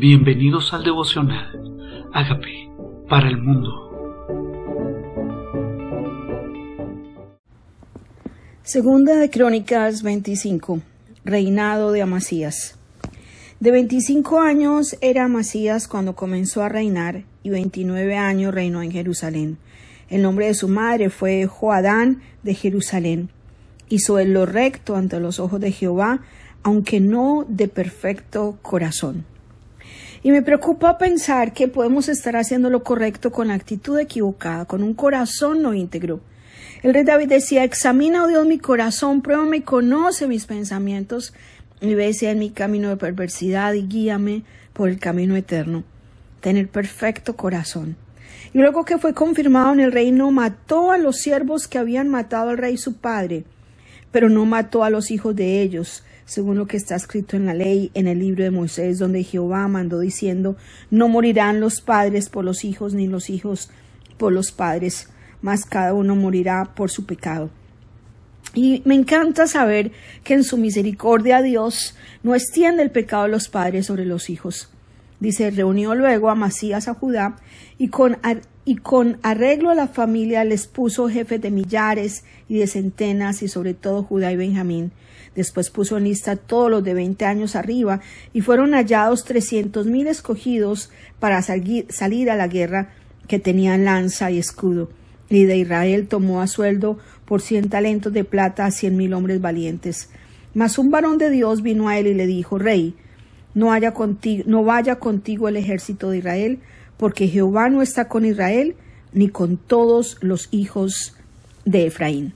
Bienvenidos al devocional. Hágame para el mundo. Segunda de Crónicas 25. Reinado de Amasías. De 25 años era Amasías cuando comenzó a reinar y 29 años reinó en Jerusalén. El nombre de su madre fue Joadán de Jerusalén. Hizo él lo recto ante los ojos de Jehová, aunque no de perfecto corazón. Y me preocupa pensar que podemos estar haciendo lo correcto con actitud equivocada, con un corazón no íntegro. El rey David decía, examina, oh Dios, mi corazón, pruébame y conoce mis pensamientos, y ve si en mi camino de perversidad y guíame por el camino eterno. Tener perfecto corazón. Y luego que fue confirmado en el reino, mató a los siervos que habían matado al rey su padre, pero no mató a los hijos de ellos, según lo que está escrito en la ley en el libro de Moisés, donde Jehová mandó diciendo, no morirán los padres por los hijos, ni los hijos por los padres, mas cada uno morirá por su pecado. Y me encanta saber que en su misericordia Dios no extiende el pecado de los padres sobre los hijos. Dice, reunió luego a Masías a Judá y con, y con arreglo a la familia les puso jefes de millares y de centenas y sobre todo Judá y Benjamín Después puso en lista todos los de veinte años arriba, y fueron hallados trescientos mil escogidos para salir a la guerra que tenían lanza y escudo. Y de Israel tomó a sueldo por cien talentos de plata a cien mil hombres valientes. Mas un varón de Dios vino a él y le dijo, Rey, no, haya contigo, no vaya contigo el ejército de Israel, porque Jehová no está con Israel, ni con todos los hijos de Efraín.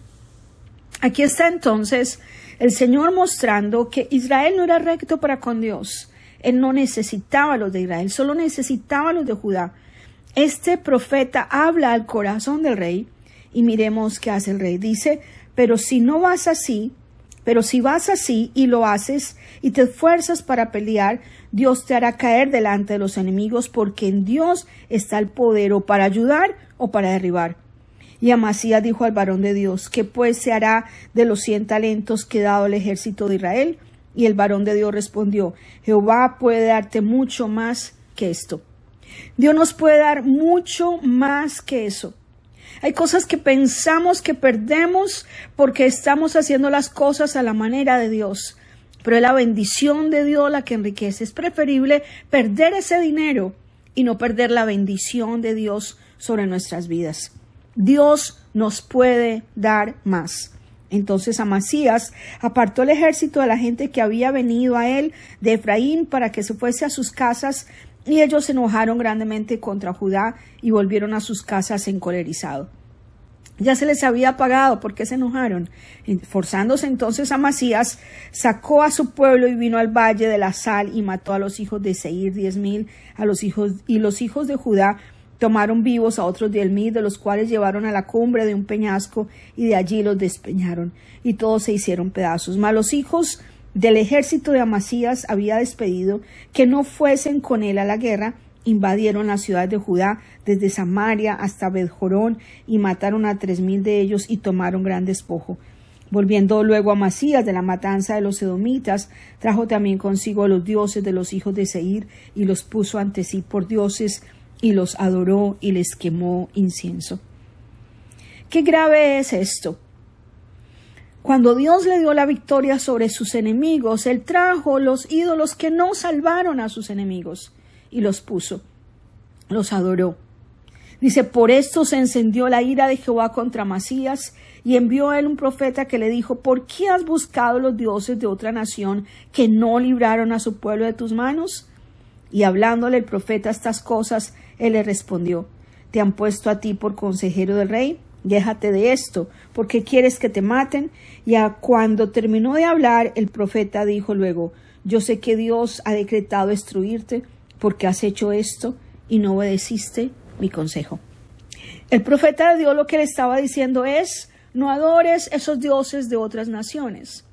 Aquí está entonces el Señor mostrando que Israel no era recto para con Dios. Él no necesitaba a los de Israel, solo necesitaba a los de Judá. Este profeta habla al corazón del rey y miremos qué hace el rey. Dice, pero si no vas así, pero si vas así y lo haces y te esfuerzas para pelear, Dios te hará caer delante de los enemigos porque en Dios está el poder o para ayudar o para derribar. Y Amasías dijo al varón de Dios, ¿qué pues se hará de los cien talentos que ha dado el ejército de Israel? Y el varón de Dios respondió, Jehová puede darte mucho más que esto. Dios nos puede dar mucho más que eso. Hay cosas que pensamos que perdemos porque estamos haciendo las cosas a la manera de Dios. Pero es la bendición de Dios la que enriquece. Es preferible perder ese dinero y no perder la bendición de Dios sobre nuestras vidas. Dios nos puede dar más. Entonces Amasías apartó el ejército de la gente que había venido a él de Efraín para que se fuese a sus casas y ellos se enojaron grandemente contra Judá y volvieron a sus casas encolerizados. Ya se les había pagado, ¿por qué se enojaron? Forzándose entonces Amasías, sacó a su pueblo y vino al valle de la sal y mató a los hijos de Seir diez mil, a los hijos y los hijos de Judá Tomaron vivos a otros diez mil, de los cuales llevaron a la cumbre de un peñasco y de allí los despeñaron, y todos se hicieron pedazos. Mas los hijos del ejército de Amasías había despedido que no fuesen con él a la guerra, invadieron la ciudad de Judá desde Samaria hasta Bedjorón y mataron a tres mil de ellos y tomaron gran despojo. Volviendo luego a Masías de la matanza de los edomitas, trajo también consigo a los dioses de los hijos de Seir y los puso ante sí por dioses y los adoró y les quemó incienso. Qué grave es esto. Cuando Dios le dio la victoria sobre sus enemigos, Él trajo los ídolos que no salvaron a sus enemigos y los puso, los adoró. Dice, por esto se encendió la ira de Jehová contra Masías y envió a él un profeta que le dijo, ¿por qué has buscado los dioses de otra nación que no libraron a su pueblo de tus manos? Y hablándole el profeta estas cosas, él le respondió, ¿te han puesto a ti por consejero del rey? Déjate de esto, porque quieres que te maten. Y a cuando terminó de hablar, el profeta dijo luego, yo sé que Dios ha decretado destruirte, porque has hecho esto y no obedeciste mi consejo. El profeta de Dios lo que le estaba diciendo es, no adores esos dioses de otras naciones.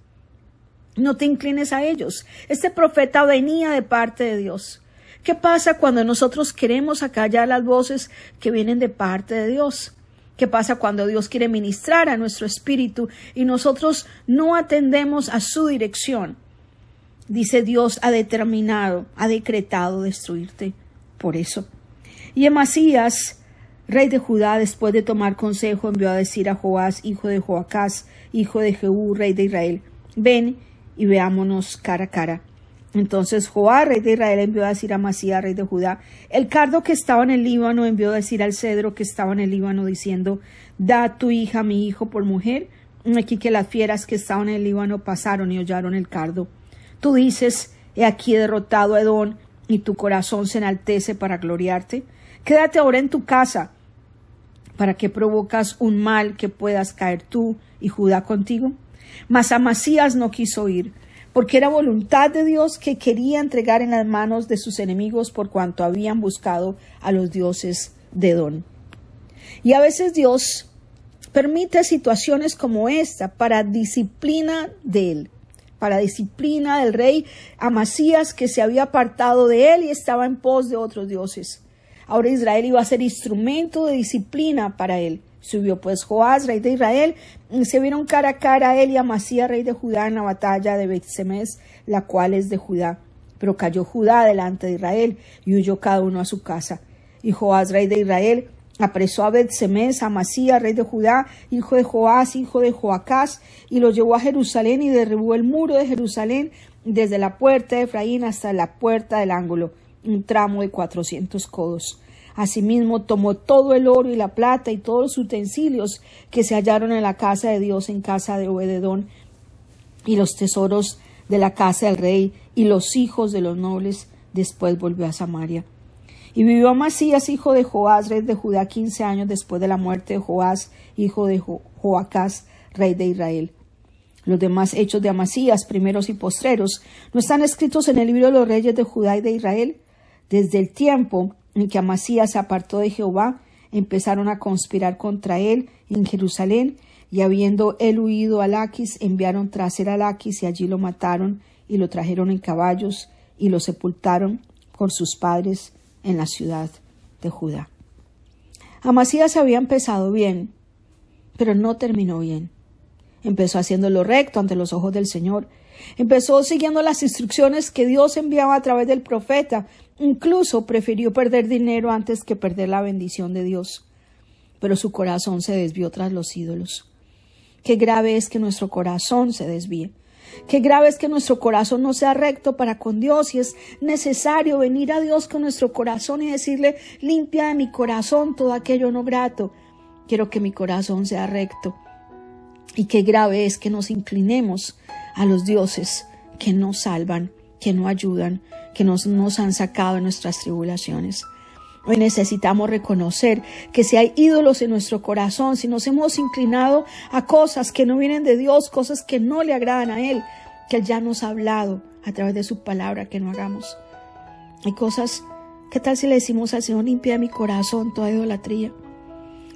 No te inclines a ellos. Este profeta venía de parte de Dios. ¿Qué pasa cuando nosotros queremos acallar las voces que vienen de parte de Dios? ¿Qué pasa cuando Dios quiere ministrar a nuestro espíritu y nosotros no atendemos a su dirección? dice Dios ha determinado, ha decretado destruirte. Por eso. Y Emasías, rey de Judá, después de tomar consejo, envió a decir a Joás, hijo de Joacás, hijo de Jehú, rey de Israel, ven y veámonos cara a cara. Entonces Joás, rey de Israel, envió a decir a Amasías, rey de Judá, el cardo que estaba en el Líbano envió a decir al cedro que estaba en el Líbano, diciendo, da tu hija mi hijo por mujer. Aquí que las fieras que estaban en el Líbano pasaron y hollaron el cardo. Tú dices, he aquí derrotado a Edón, y tu corazón se enaltece para gloriarte. Quédate ahora en tu casa, para que provocas un mal que puedas caer tú y Judá contigo. Mas Amasías no quiso ir, porque era voluntad de Dios que quería entregar en las manos de sus enemigos por cuanto habían buscado a los dioses de Edón. Y a veces Dios permite situaciones como esta para disciplina de él, para disciplina del rey Amasías que se había apartado de él y estaba en pos de otros dioses. Ahora Israel iba a ser instrumento de disciplina para él. Subió pues Joás, rey de Israel, y se vieron cara a cara a él y Amasías, rey de Judá, en la batalla de Betsemes, la cual es de Judá. Pero cayó Judá delante de Israel y huyó cada uno a su casa. Y Joás, rey de Israel, apresó a Bet-Semes, a Masías, rey de Judá, hijo de Joás, hijo de Joacás, y lo llevó a Jerusalén y derribó el muro de Jerusalén desde la puerta de Efraín hasta la puerta del ángulo, un tramo de cuatrocientos codos. Asimismo tomó todo el oro y la plata y todos los utensilios que se hallaron en la casa de Dios en casa de Obededón y los tesoros de la casa del rey y los hijos de los nobles. Después volvió a Samaria. Y vivió Amasías, hijo de Joás, rey de Judá, quince años después de la muerte de Joás, hijo de Joacás, rey de Israel. Los demás hechos de Amasías, primeros y postreros, no están escritos en el libro de los reyes de Judá y de Israel. Desde el tiempo en que Amasías se apartó de Jehová, empezaron a conspirar contra él en Jerusalén, y habiendo él huido a Laquis, enviaron tras él a Laquis, y allí lo mataron, y lo trajeron en caballos, y lo sepultaron con sus padres en la ciudad de Judá. Amasías había empezado bien, pero no terminó bien. Empezó haciendo lo recto ante los ojos del Señor. Empezó siguiendo las instrucciones que Dios enviaba a través del profeta. Incluso prefirió perder dinero antes que perder la bendición de Dios. Pero su corazón se desvió tras los ídolos. Qué grave es que nuestro corazón se desvíe. Qué grave es que nuestro corazón no sea recto para con Dios y es necesario venir a Dios con nuestro corazón y decirle, limpia de mi corazón todo aquello no grato. Quiero que mi corazón sea recto. Y qué grave es que nos inclinemos a los dioses que no salvan, que no ayudan, que nos, nos han sacado de nuestras tribulaciones. Hoy necesitamos reconocer que si hay ídolos en nuestro corazón, si nos hemos inclinado a cosas que no vienen de Dios, cosas que no le agradan a Él, que Él ya nos ha hablado a través de su palabra que no hagamos. Hay cosas, ¿qué tal si le decimos al Señor, limpia mi corazón toda idolatría?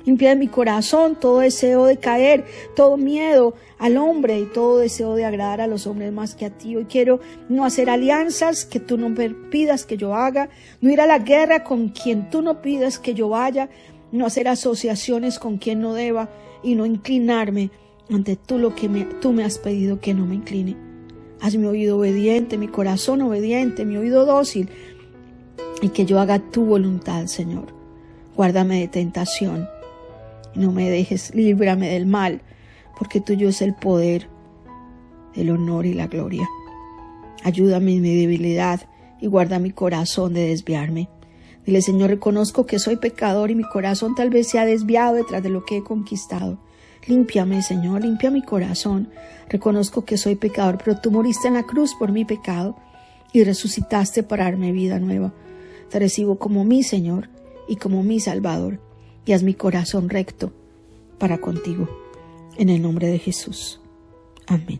Limpia de mi corazón todo deseo de caer, todo miedo al hombre y todo deseo de agradar a los hombres más que a ti. Hoy quiero no hacer alianzas que tú no pidas que yo haga, no ir a la guerra con quien tú no pidas que yo vaya, no hacer asociaciones con quien no deba y no inclinarme ante tú lo que tú me has pedido que no me incline. Haz mi oído obediente, mi corazón obediente, mi oído dócil y que yo haga tu voluntad, Señor. Guárdame de tentación no me dejes, líbrame del mal, porque tuyo es el poder, el honor y la gloria. Ayúdame en mi debilidad y guarda mi corazón de desviarme. Dile, Señor, reconozco que soy pecador y mi corazón tal vez se ha desviado detrás de lo que he conquistado. Límpiame, Señor, limpia mi corazón. Reconozco que soy pecador, pero tú moriste en la cruz por mi pecado y resucitaste para darme vida nueva. Te recibo como mi Señor y como mi Salvador y haz mi corazón recto para contigo. En el nombre de Jesús. Amén.